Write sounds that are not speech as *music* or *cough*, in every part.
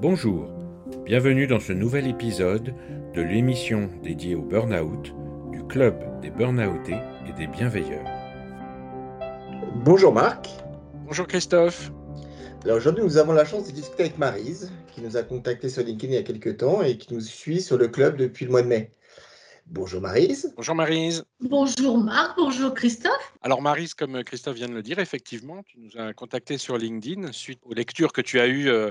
Bonjour, bienvenue dans ce nouvel épisode de l'émission dédiée au burn-out du Club des Burnoutés et des Bienveilleurs. Bonjour Marc. Bonjour Christophe. Alors aujourd'hui, nous avons la chance de discuter avec Marise, qui nous a contacté sur LinkedIn il y a quelques temps et qui nous suit sur le club depuis le mois de mai. Bonjour Marise. Bonjour Marise. Bonjour Marc, bonjour Christophe. Alors Marise, comme Christophe vient de le dire, effectivement, tu nous as contacté sur LinkedIn suite aux lectures que tu as eues euh,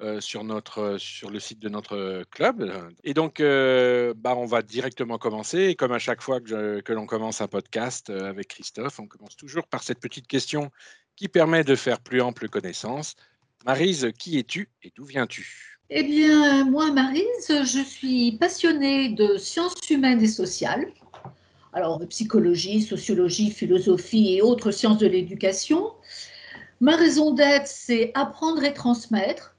euh, sur, notre, sur le site de notre club. Et donc, euh, bah, on va directement commencer. Et comme à chaque fois que, que l'on commence un podcast avec Christophe, on commence toujours par cette petite question qui permet de faire plus ample connaissance. Marise, qui es-tu et d'où viens-tu? Eh bien, moi, Marise, je suis passionnée de sciences humaines et sociales. Alors, psychologie, sociologie, philosophie et autres sciences de l'éducation. Ma raison d'être, c'est apprendre et transmettre.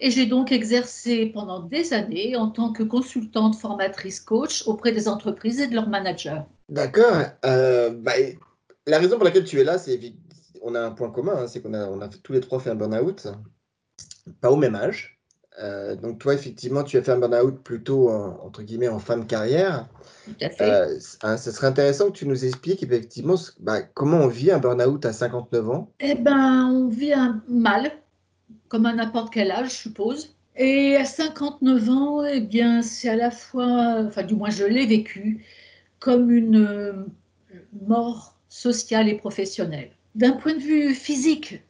Et j'ai donc exercé pendant des années en tant que consultante formatrice coach auprès des entreprises et de leurs managers. D'accord. Euh, bah, la raison pour laquelle tu es là, c'est on a un point commun, hein, c'est qu'on a, on a tous les trois fait un burn-out, pas au même âge. Euh, donc toi, effectivement, tu as fait un burn-out plutôt, entre guillemets, en fin de carrière. Tout à fait. Euh, hein, ce serait intéressant que tu nous expliques effectivement bah, comment on vit un burn-out à 59 ans? Eh bien, on vit un mal, comme à n'importe quel âge, je suppose. Et à 59 ans, eh bien, c'est à la fois, enfin, du moins, je l'ai vécu comme une euh, mort sociale et professionnelle. D'un point de vue physique,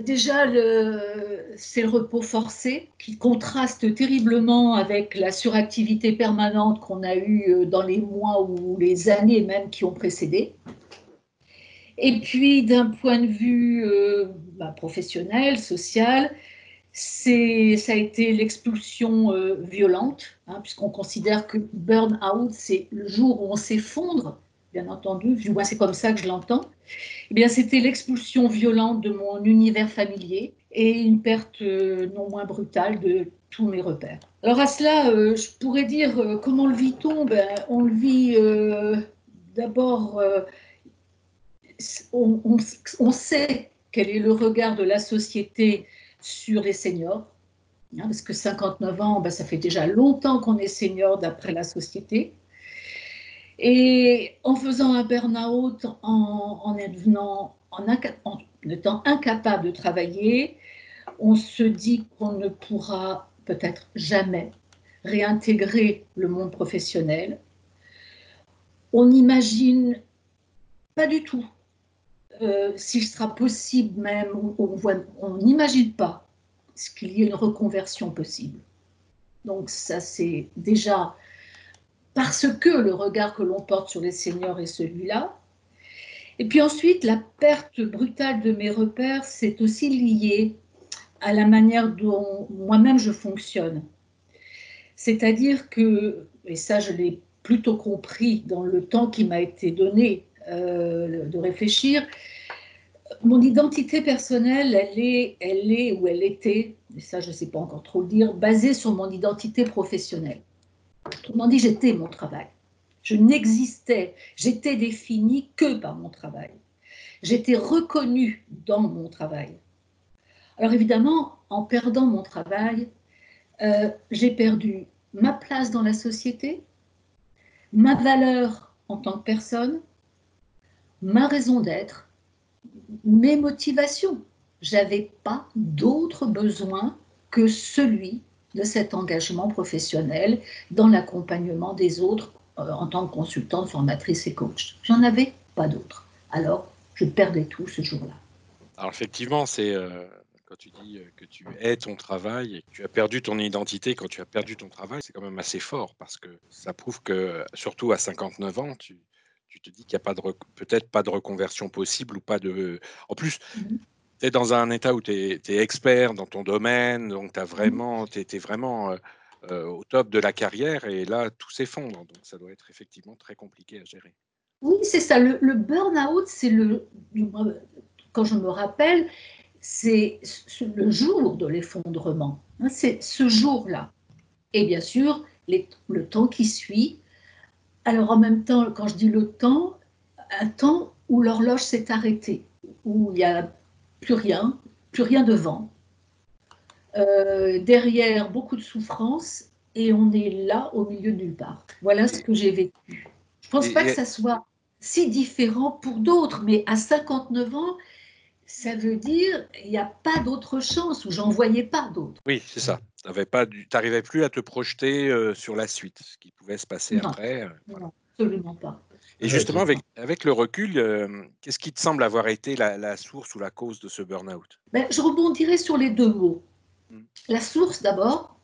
déjà, c'est le repos forcé qui contraste terriblement avec la suractivité permanente qu'on a eue euh, dans les mois ou les années même qui ont précédé. Et puis, d'un point de vue euh, bah, professionnel, social, ça a été l'expulsion euh, violente, hein, puisqu'on considère que burn-out, c'est le jour où on s'effondre bien entendu, du moins c'est comme ça que je l'entends, eh bien c'était l'expulsion violente de mon univers familier et une perte euh, non moins brutale de tous mes repères. Alors à cela, euh, je pourrais dire euh, comment le vit-on? Ben, On le vit d'abord, on, sait quel est le regard de la société sur les seniors, hein, parce que 59 ans, ben, ça fait déjà longtemps qu'on est senior d'après la société. Et en faisant un burn-out, en, étant incapable de travailler, on se dit qu'on ne pourra peut-être jamais réintégrer le monde professionnel. On n'imagine pas du tout euh, s'il sera possible même, on n'imagine pas qu'il y ait une reconversion possible. Donc ça, c'est déjà parce que le regard que l'on porte sur les seniors est celui-là. Et puis ensuite, la perte brutale de mes repères, c'est aussi lié à la manière dont moi-même je fonctionne. C'est-à-dire que, et ça je l'ai plutôt compris dans le temps qui m'a été donné euh, de réfléchir, mon identité personnelle, elle est, elle est ou elle était, et ça je ne sais pas encore trop le dire, basée sur mon identité professionnelle. Autrement dit, j'étais mon travail. Je n'existais, j'étais définie que par mon travail. J'étais reconnue dans mon travail. Alors évidemment, en perdant mon travail, euh, j'ai perdu ma place dans la société, ma valeur en tant que personne, ma raison d'être, mes motivations. J'avais pas d'autre besoin que celui de cet engagement professionnel dans l'accompagnement des autres euh, en tant que consultante, formatrice et coach. J'en avais pas d'autres. Alors, je perdais tout ce jour-là. Alors effectivement, c'est euh, quand tu dis euh, que tu es ton travail et que tu as perdu ton identité quand tu as perdu ton travail, c'est quand même assez fort parce que ça prouve que surtout à 59 ans, tu, tu te dis qu'il n'y a pas de peut-être pas de reconversion possible ou pas de. En plus, mm-hmm tu es dans un état où tu es, expert dans ton domaine, donc tu vraiment, étais vraiment euh, euh, au top de la carrière et là, tout s'effondre. Donc ça doit être effectivement très compliqué à gérer. Oui, c'est ça. Le, burn-out, c'est le. Quand je me rappelle, c'est le jour de l'effondrement. Hein, c'est ce jour-là. Et bien sûr, le temps qui suit. Alors en même temps, quand je dis le temps, un temps où l'horloge s'est arrêtée, où il y a plus rien, plus rien devant. Euh, derrière, beaucoup de souffrance et on est là au milieu de nulle part. Voilà ce que j'ai vécu. Je pense pas que ça soit si différent pour d'autres, mais à 59 ans, ça veut dire il n'y a pas d'autre chance ou j'en voyais pas d'autres. Oui, c'est ça. Tu n'arrivais plus à te projeter euh, sur la suite, ce qui pouvait se passer après. Euh, non, absolument pas. Et justement, avec, avec le recul, euh, qu'est-ce qui te semble avoir été la, source ou la cause de ce burn-out? Ben, Je rebondirai sur les deux mots. Hmm. La source d'abord.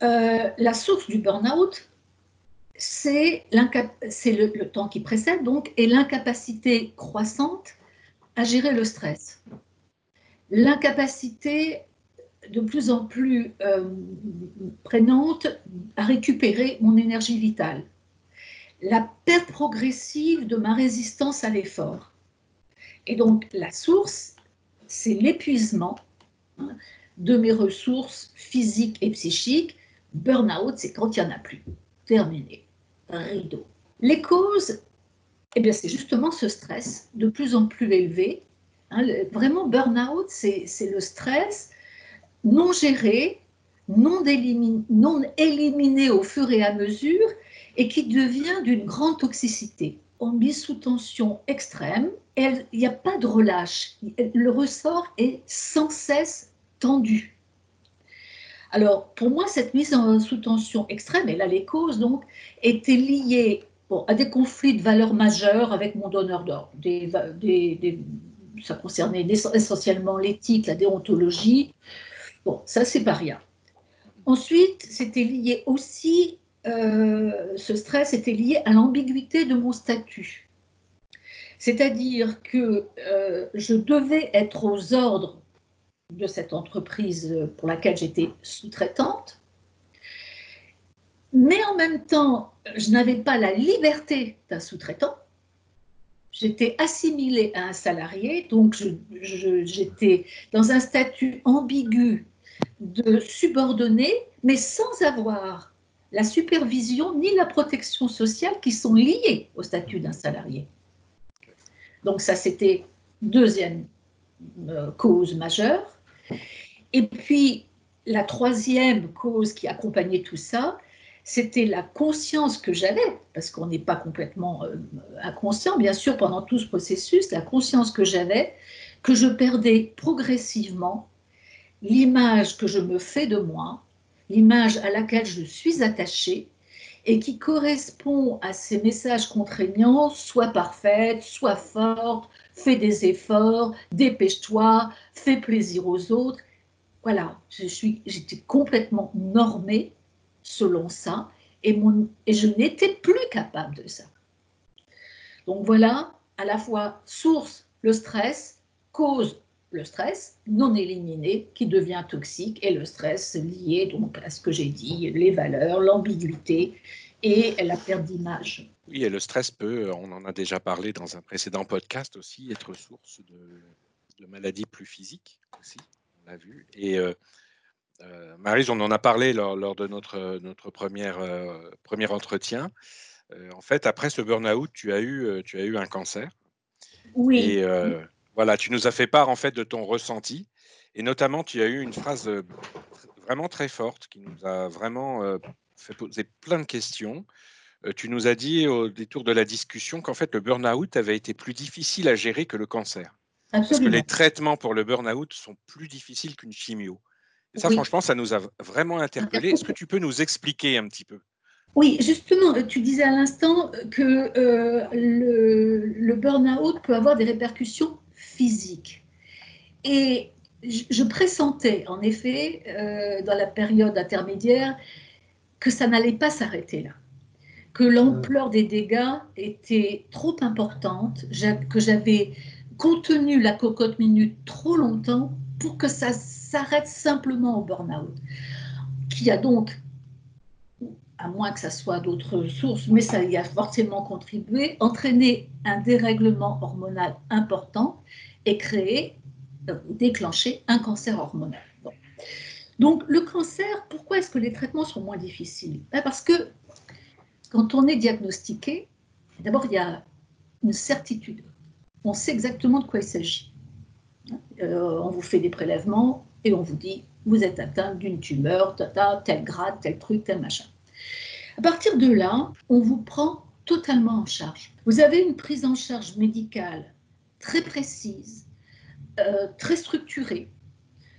la source du burn-out, c'est le, le temps qui précède donc et l'incapacité croissante à gérer le stress. L'incapacité de plus en plus euh, prenante à récupérer mon énergie vitale. La perte progressive de ma résistance à l'effort. Et donc la source, c'est l'épuisement hein, de mes ressources physiques et psychiques. Burnout, c'est quand il n'y en a plus. Terminé. Rideau. Les causes, eh bien, c'est justement ce stress de plus en plus élevé. Hein, vraiment, burn-out, c'est le stress non géré, non, non éliminé au fur et à mesure et qui devient d'une grande toxicité. On met sous tension extrême, il n'y a pas de relâche. Le ressort est sans cesse tendu. Alors, pour moi, cette mise en sous tension extrême, et là les causes donc, étaient liées à des conflits de valeurs majeures avec mon donneur d'ordre. ça concernait essentiellement l'éthique, la déontologie. Bon, ça, c'est pas rien. Ensuite, c'était lié aussi, euh, ce stress était lié à l'ambiguïté de mon statut. C'est-à-dire que euh, je devais être aux ordres de cette entreprise pour laquelle j'étais sous-traitante, mais en même temps, je n'avais pas la liberté d'un sous-traitant. J'étais assimilée à un salarié, donc j'étais dans un statut ambigu de subordonné, mais sans avoir la supervision ni la protection sociale qui sont liées au statut d'un salarié. Donc ça, c'était deuxième euh, cause majeure. Et puis, la troisième cause qui accompagnait tout ça, c'était la conscience que j'avais, parce qu'on n'est pas complètement euh, inconscient, bien sûr, pendant tout ce processus, la conscience que j'avais que je perdais progressivement l'image que je me fais de moi, l'image à laquelle je suis attachée, et qui correspond à ces messages contraignants, soit parfaite, soit forte, fais des efforts, dépêche-toi, fais plaisir aux autres. Voilà, j'étais complètement normée selon ça, et, mon, et je n'étais plus capable de ça. Donc voilà, à la fois source le stress, cause le stress non éliminé qui devient toxique et le stress lié donc à ce que j'ai dit, les valeurs, l'ambiguïté et la perte d'image. Oui, et le stress peut, on en a déjà parlé dans un précédent podcast aussi, être source de, maladies plus physiques aussi, on l'a vu. Et euh, euh, Marie, on en a parlé lors, de notre, notre première, euh, premier entretien. Euh, en fait, après ce burn-out, tu, as eu, tu as eu un cancer. Oui. Et voilà, tu nous as fait part en fait de ton ressenti. Et notamment, tu as eu une phrase vraiment très forte qui nous a vraiment fait poser plein de questions. tu nous as dit au détour de la discussion qu'en fait, le burn-out avait été plus difficile à gérer que le cancer. Absolument. Parce que les traitements pour le burn-out sont plus difficiles qu'une chimio ça, franchement, ça nous a vraiment interpellés. Est-ce que tu peux nous expliquer un petit peu? Oui, justement, tu disais à l'instant que euh, le, le burn-out peut avoir des répercussions physiques. Et je, pressentais, en effet, euh, dans la période intermédiaire, que ça n'allait pas s'arrêter là, que l'ampleur des dégâts était trop importante, que j'avais contenu la cocotte minute trop longtemps pour que ça s'arrête simplement au burn-out, qui a donc, à moins que ça soit d'autres sources, mais ça y a forcément contribué, entraîné un dérèglement hormonal important et créé, euh, déclenché un cancer hormonal. Donc le cancer, pourquoi est-ce que les traitements sont moins difficiles? Ben, Parce que quand on est diagnostiqué, d'abord il y a une certitude. On sait exactement de quoi il s'agit. euh, on vous fait des prélèvements et on vous dit vous êtes atteint d'une tumeur, tata, tel grade, tel truc, tel machin. À partir de là, on vous prend totalement en charge. Vous avez une prise en charge médicale très précise, euh, très structurée.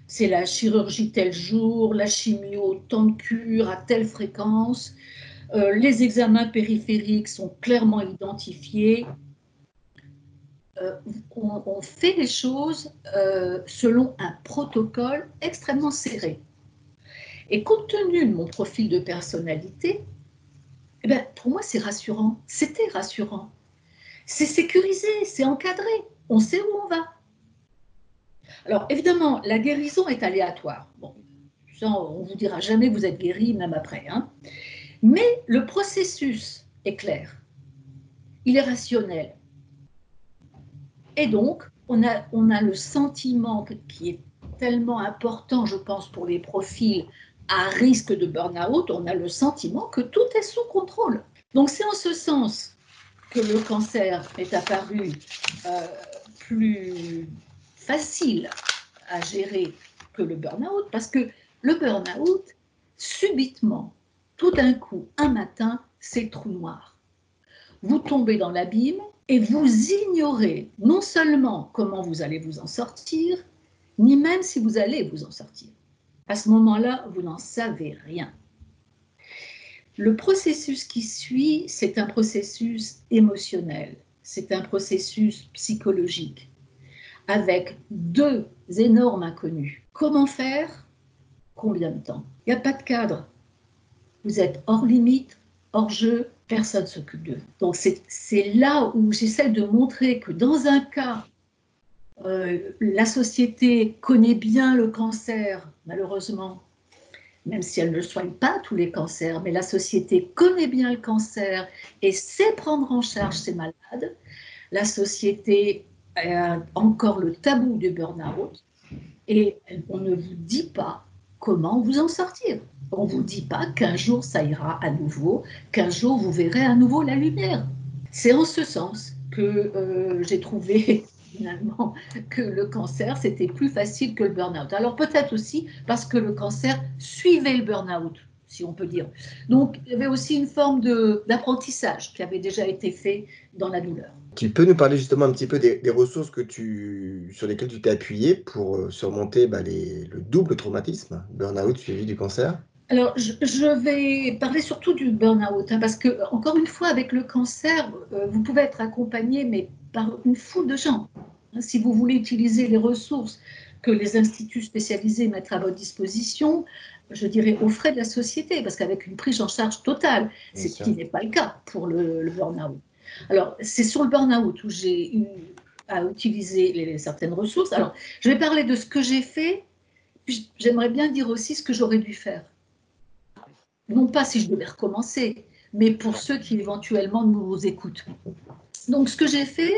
C'est la chirurgie tel jour, la chimio, tant de cure à telle fréquence. Euh, les examens périphériques sont clairement identifiés. Euh, on, fait les choses selon un protocole extrêmement serré. Et compte tenu de mon profil de personnalité, eh ben, pour moi, c'est rassurant. C'était rassurant. C'est sécurisé, c'est encadré. On sait où on va. Alors, évidemment, la guérison est aléatoire. Bon, on ne vous dira jamais que vous êtes guéri, même après. Hein. Mais le processus est clair. Il est rationnel. Et donc, on a, on a le sentiment qui est tellement important, je pense, pour les profils à risque de burn-out, on a le sentiment que tout est sous contrôle. Donc c'est en ce sens que le cancer est apparu euh, plus facile à gérer que le burn-out, parce que le burn-out, subitement, tout d'un coup, un matin, c'est trou noir. Vous tombez dans l'abîme et vous ignorez non seulement comment vous allez vous en sortir, ni même si vous allez vous en sortir. À ce moment-là, vous n'en savez rien. Le processus qui suit, c'est un processus émotionnel, c'est un processus psychologique, avec deux énormes inconnus. Comment faire? Combien de temps? Il n'y a pas de cadre. Vous êtes hors limite, hors jeu, personne ne s'occupe d'eux. Donc c'est là où j'essaie de montrer que dans un cas euh, la société connaît bien le cancer, malheureusement, même si elle ne soigne pas tous les cancers, mais la société connaît bien le cancer et sait prendre en charge ses malades. La société a encore le tabou du burn-out et on ne vous dit pas comment vous en sortir. On ne vous dit pas qu'un jour ça ira à nouveau, qu'un jour vous verrez à nouveau la lumière. C'est en ce sens que euh, j'ai trouvé finalement que le cancer, c'était plus facile que le burn-out. Alors peut-être aussi parce que le cancer suivait le burn-out, si on peut dire. Donc il y avait aussi une forme d'apprentissage qui avait déjà été fait dans la douleur. Tu peux nous parler justement un petit peu des, ressources que tu, sur lesquelles tu t'es appuyé pour euh, surmonter bah, les, le double traumatisme, burn-out suivi du cancer? Alors, je, vais parler surtout du burn-out, hein, parce que, encore une fois, avec le cancer, euh, vous pouvez être accompagné, mais par une foule de gens. Hein, si vous voulez utiliser les ressources que les instituts spécialisés mettent à votre disposition, je dirais aux frais de la société, parce qu'avec une prise en charge totale, c'est ce qui n'est pas le cas pour le, burn-out. Alors, c'est sur le burn-out où j'ai eu à utiliser les, certaines ressources. Alors, je vais parler de ce que j'ai fait, puis j'aimerais bien dire aussi ce que j'aurais dû faire non pas si je devais recommencer, mais pour ceux qui éventuellement nous écoutent. Donc ce que j'ai fait,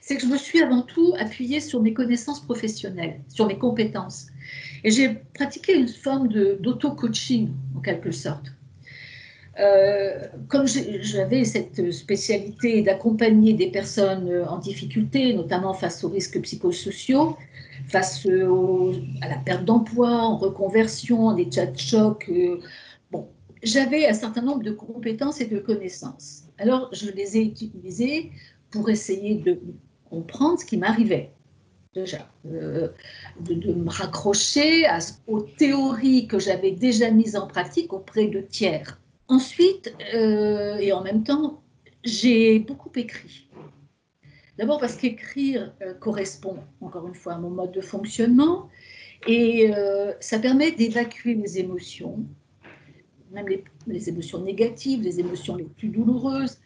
c'est que je me suis avant tout appuyée sur mes connaissances professionnelles, sur mes compétences. Et j'ai pratiqué une forme d'auto-coaching, en quelque sorte. Euh, comme j'avais cette spécialité d'accompagner des personnes en difficulté, notamment face aux risques psychosociaux, face à la perte d'emploi, en reconversion, en état de choc, euh, j'avais un certain nombre de compétences et de connaissances. Alors, je les ai utilisées pour essayer de comprendre ce qui m'arrivait. Déjà, euh, de, me raccrocher aux théories que j'avais déjà mises en pratique auprès de tiers. Ensuite, euh, et en même temps, j'ai beaucoup écrit. D'abord parce qu'écrire euh, correspond, encore une fois, à mon mode de fonctionnement et ça permet d'évacuer mes émotions, même les, émotions négatives, les émotions les plus douloureuses,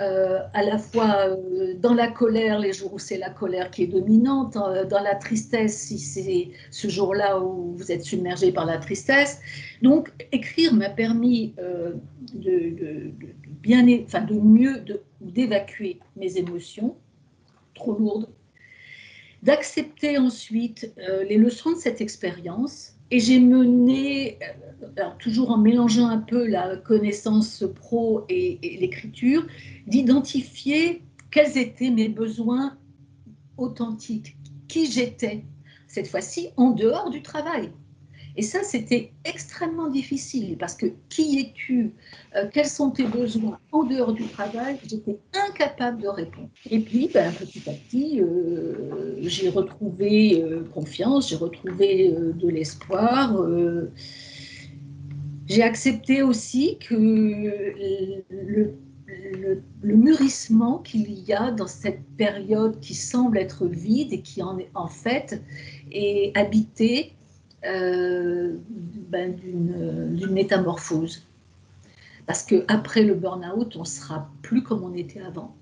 euh, à la fois euh, dans la colère, les jours où c'est la colère qui est dominante, euh, dans la tristesse, si c'est ce jour-là où vous êtes submergé par la tristesse. Donc, écrire m'a permis de, bien, enfin, de mieux d'évacuer mes émotions trop lourdes, d'accepter ensuite les leçons de cette expérience et j'ai mené, toujours en mélangeant un peu la connaissance pro et, l'écriture, d'identifier quels étaient mes besoins authentiques, qui j'étais. cette fois-ci en dehors du travail. Et ça, c'était extrêmement difficile parce que qui es-tu euh, Quels sont tes besoins en dehors du travail J'étais incapable de répondre. Et puis, ben, petit à petit, euh, j'ai retrouvé euh, confiance, j'ai retrouvé de l'espoir. j'ai accepté aussi que le, mûrissement qu'il y a dans cette période qui semble être vide et qui en, en fait est habitée euh, ben, d'une métamorphose. Parce qu'après le burn-out, on sera plus comme on était avant.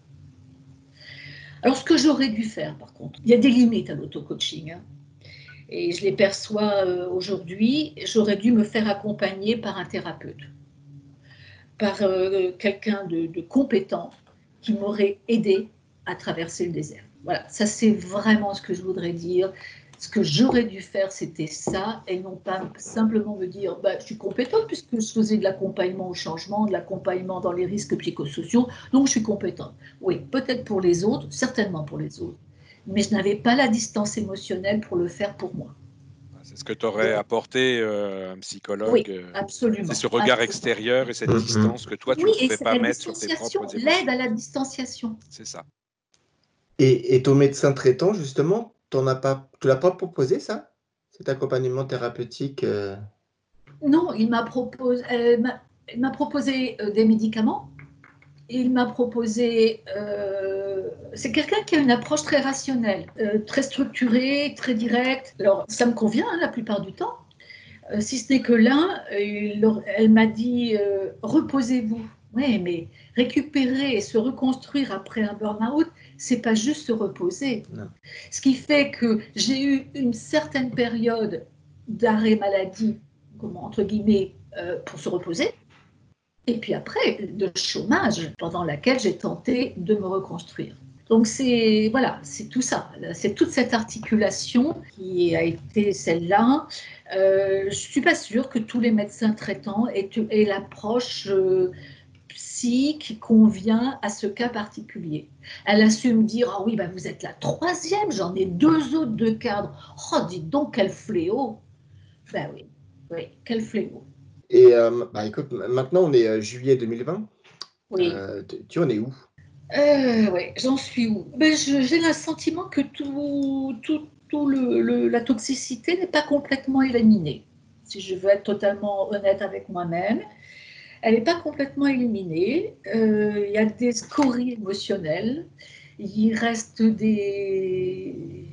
Alors, ce que j'aurais dû faire, par contre, il y a des limites à l'auto-coaching. Hein. et je les perçois euh, aujourd'hui. J'aurais dû me faire accompagner par un thérapeute, par euh, quelqu'un de, de compétent qui m'aurait aidé à traverser le désert. Voilà, ça c'est vraiment ce que je voudrais dire ce que j'aurais dû faire, c'était ça, et non pas simplement me dire, bah, je suis compétente puisque je faisais de l'accompagnement au changement, de l'accompagnement dans les risques psychosociaux, donc je suis compétente. Oui, peut-être pour les autres, certainement pour les autres, mais je n'avais pas la distance émotionnelle pour le faire pour moi. C'est ce que tu aurais apporté euh, un psychologue. Oui, euh, absolument. C'est ce regard extérieur et cette mm-hmm. distance que toi, tu ne pouvais pas mettre sur tes propres émotions. L'aide à la distanciation. C'est ça. Et, et ton médecin traitant, justement, tu ne pas, l'as pas proposé ça? Cet accompagnement thérapeutique euh? Non, il m'a proposé, euh, m'a proposé euh, des médicaments. Il m'a proposé. c'est quelqu'un qui a une approche très rationnelle, très structurée, très directe. Alors, ça me convient hein, la plupart du temps. si ce n'est que là, elle m'a dit reposez-vous. Oui, mais récupérer et se reconstruire après un burn-out, c'est pas juste se reposer. Ce qui fait que j'ai eu une certaine période d'arrêt maladie, comment, entre guillemets, euh, pour se reposer. Et puis après, de chômage, pendant laquelle j'ai tenté de me reconstruire. Donc c'est voilà, c'est tout ça, c'est toute cette articulation qui a été celle-là. Euh, je suis pas sûre que tous les médecins traitants aient, l'approche euh, qui convient à ce cas particulier. Elle a su me dire Ah oui, ben vous êtes la troisième, j'en ai deux autres de cadre. Oh, dites donc, quel fléau Ben oui, oui, quel fléau. Et euh, bah, écoute, maintenant on est euh, juillet 2020. Oui. Euh, tu en es où? Oui, j'en suis où? Ben, J'ai le sentiment que tout, tout, tout le, la toxicité n'est pas complètement éliminée. Si je veux être totalement honnête avec moi-même, elle n'est pas complètement éliminée. Euh, il y a des scories émotionnelles. Il reste des,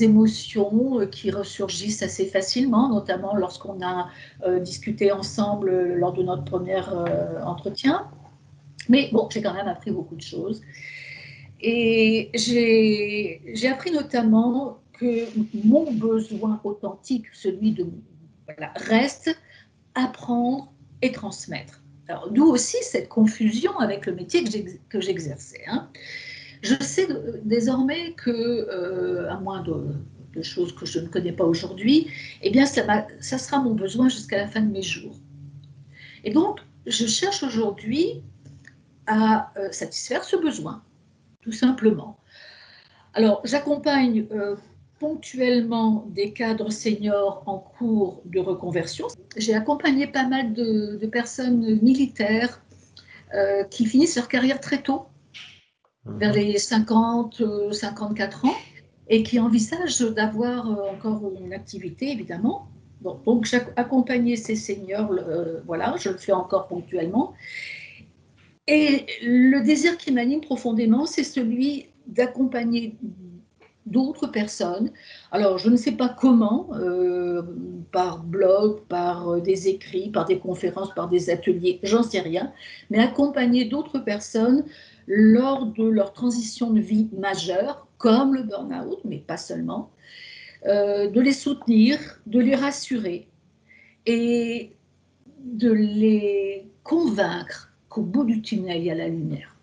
émotions euh, qui ressurgissent assez facilement, notamment lorsqu'on a euh, discuté ensemble lors de notre premier entretien. Mais bon, j'ai quand même appris beaucoup de choses. Et j'ai appris notamment que mon besoin authentique, celui de voilà, reste apprendre et transmettre. D'où aussi cette confusion avec le métier que j'exerçais. Hein. Je sais désormais que, euh, à moins de, choses que je ne connais pas aujourd'hui, eh bien, ça, ça sera mon besoin jusqu'à la fin de mes jours. Et donc, je cherche aujourd'hui à euh, satisfaire ce besoin, tout simplement. Alors, j'accompagne euh, ponctuellement des cadres seniors en cours de reconversion. J'ai accompagné pas mal de, personnes militaires euh, qui finissent leur carrière très tôt, mhm. vers les 50, 54 ans, et qui envisagent d'avoir euh, encore une activité, évidemment. donc, j'ai accompagné ces seniors, euh, voilà, je le fais encore ponctuellement. Et le désir qui m'anime profondément, c'est celui d'accompagner d'autres personnes. Alors, je ne sais pas comment, euh, par blog, par euh, des écrits, par des conférences, par des ateliers, j'en sais rien, mais accompagner d'autres personnes lors de leur transition de vie majeure, comme le burn-out, mais pas seulement, euh, de les soutenir, de les rassurer et de les convaincre qu'au bout du tunnel, il y a la lumière.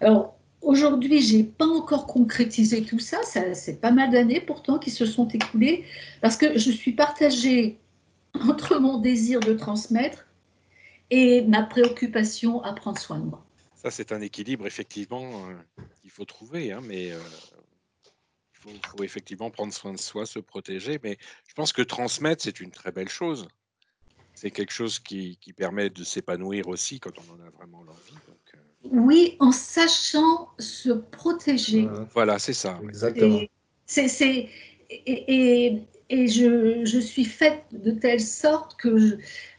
Alors, Aujourd'hui, je n'ai pas encore concrétisé tout ça. c'est pas mal d'années pourtant qui se sont écoulées parce que je suis partagée *laughs* entre mon désir de transmettre et ma préoccupation à prendre soin de moi. Ça, c'est un équilibre effectivement euh, qu'il faut trouver, hein, mais euh, Il faut, effectivement prendre soin de soi, se protéger, mais je pense que transmettre, c'est une très belle chose. C'est quelque chose qui, permet de s'épanouir aussi quand on en a vraiment l'envie. Euh. Oui, en sachant se protéger. Voilà, c'est ça. Exactement. C'est, et, et, je, je, suis faite de telle sorte que je,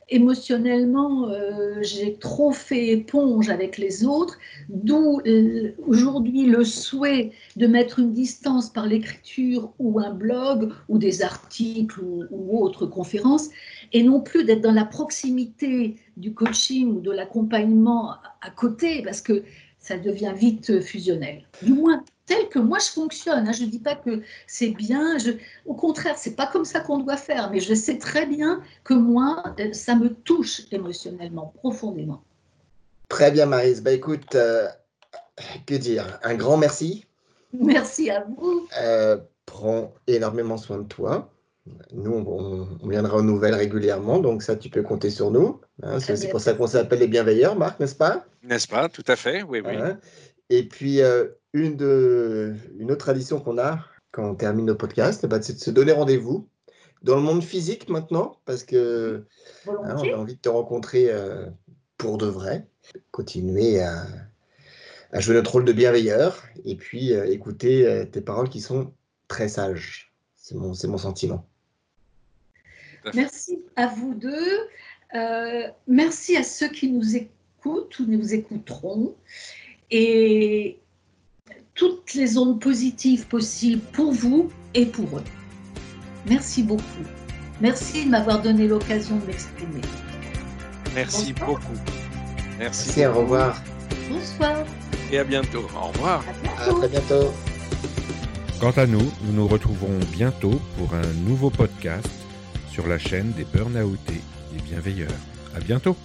émotionnellement, euh, j'ai trop fait éponge avec les autres, d'où euh, aujourd'hui le souhait de mettre une distance par l'écriture ou un blog ou des articles ou, ou autres conférences, et non plus d'être dans la proximité du coaching ou de l'accompagnement à côté, parce que ça devient vite fusionnel. Du moins, tel que moi je fonctionne. Hein. Je ne dis pas que c'est bien. Je... Au contraire, c'est pas comme ça qu'on doit faire. Mais je sais très bien que moi, euh, ça me touche émotionnellement, profondément. Très bien, Marise. Bah écoute, euh, que dire? Un grand merci. Merci à vous. Euh, prends énormément soin de toi. Nous, on, viendra aux nouvelles régulièrement, donc ça, tu peux compter sur nous. Hein. c'est aussi pour ça qu'on s'appelle les bienveilleurs, Marc, n'est-ce pas? N'est-ce pas? Tout à fait, oui, oui. Hein. Et puis, euh, une, de, une autre tradition qu'on a quand on termine nos podcasts, bah, c'est de se donner rendez-vous dans le monde physique maintenant, parce que hein, on a envie de te rencontrer euh, pour de vrai, continuer à, jouer notre rôle de bienveilleur et puis euh, écouter tes paroles qui sont très sages. C'est mon, mon sentiment. Merci à vous deux. merci à ceux qui nous écoutent ou nous écouteront et toutes les ondes positives possibles pour vous et pour eux. Merci beaucoup. Merci de m'avoir donné l'occasion de m'exprimer. Merci beaucoup. Merci. au revoir. Bonsoir. Et à bientôt. Au revoir. À, très bientôt. Quant à nous, nous nous retrouverons bientôt pour un nouveau podcast sur la chaîne des Burnoutés, des bienveilleurs. À bientôt.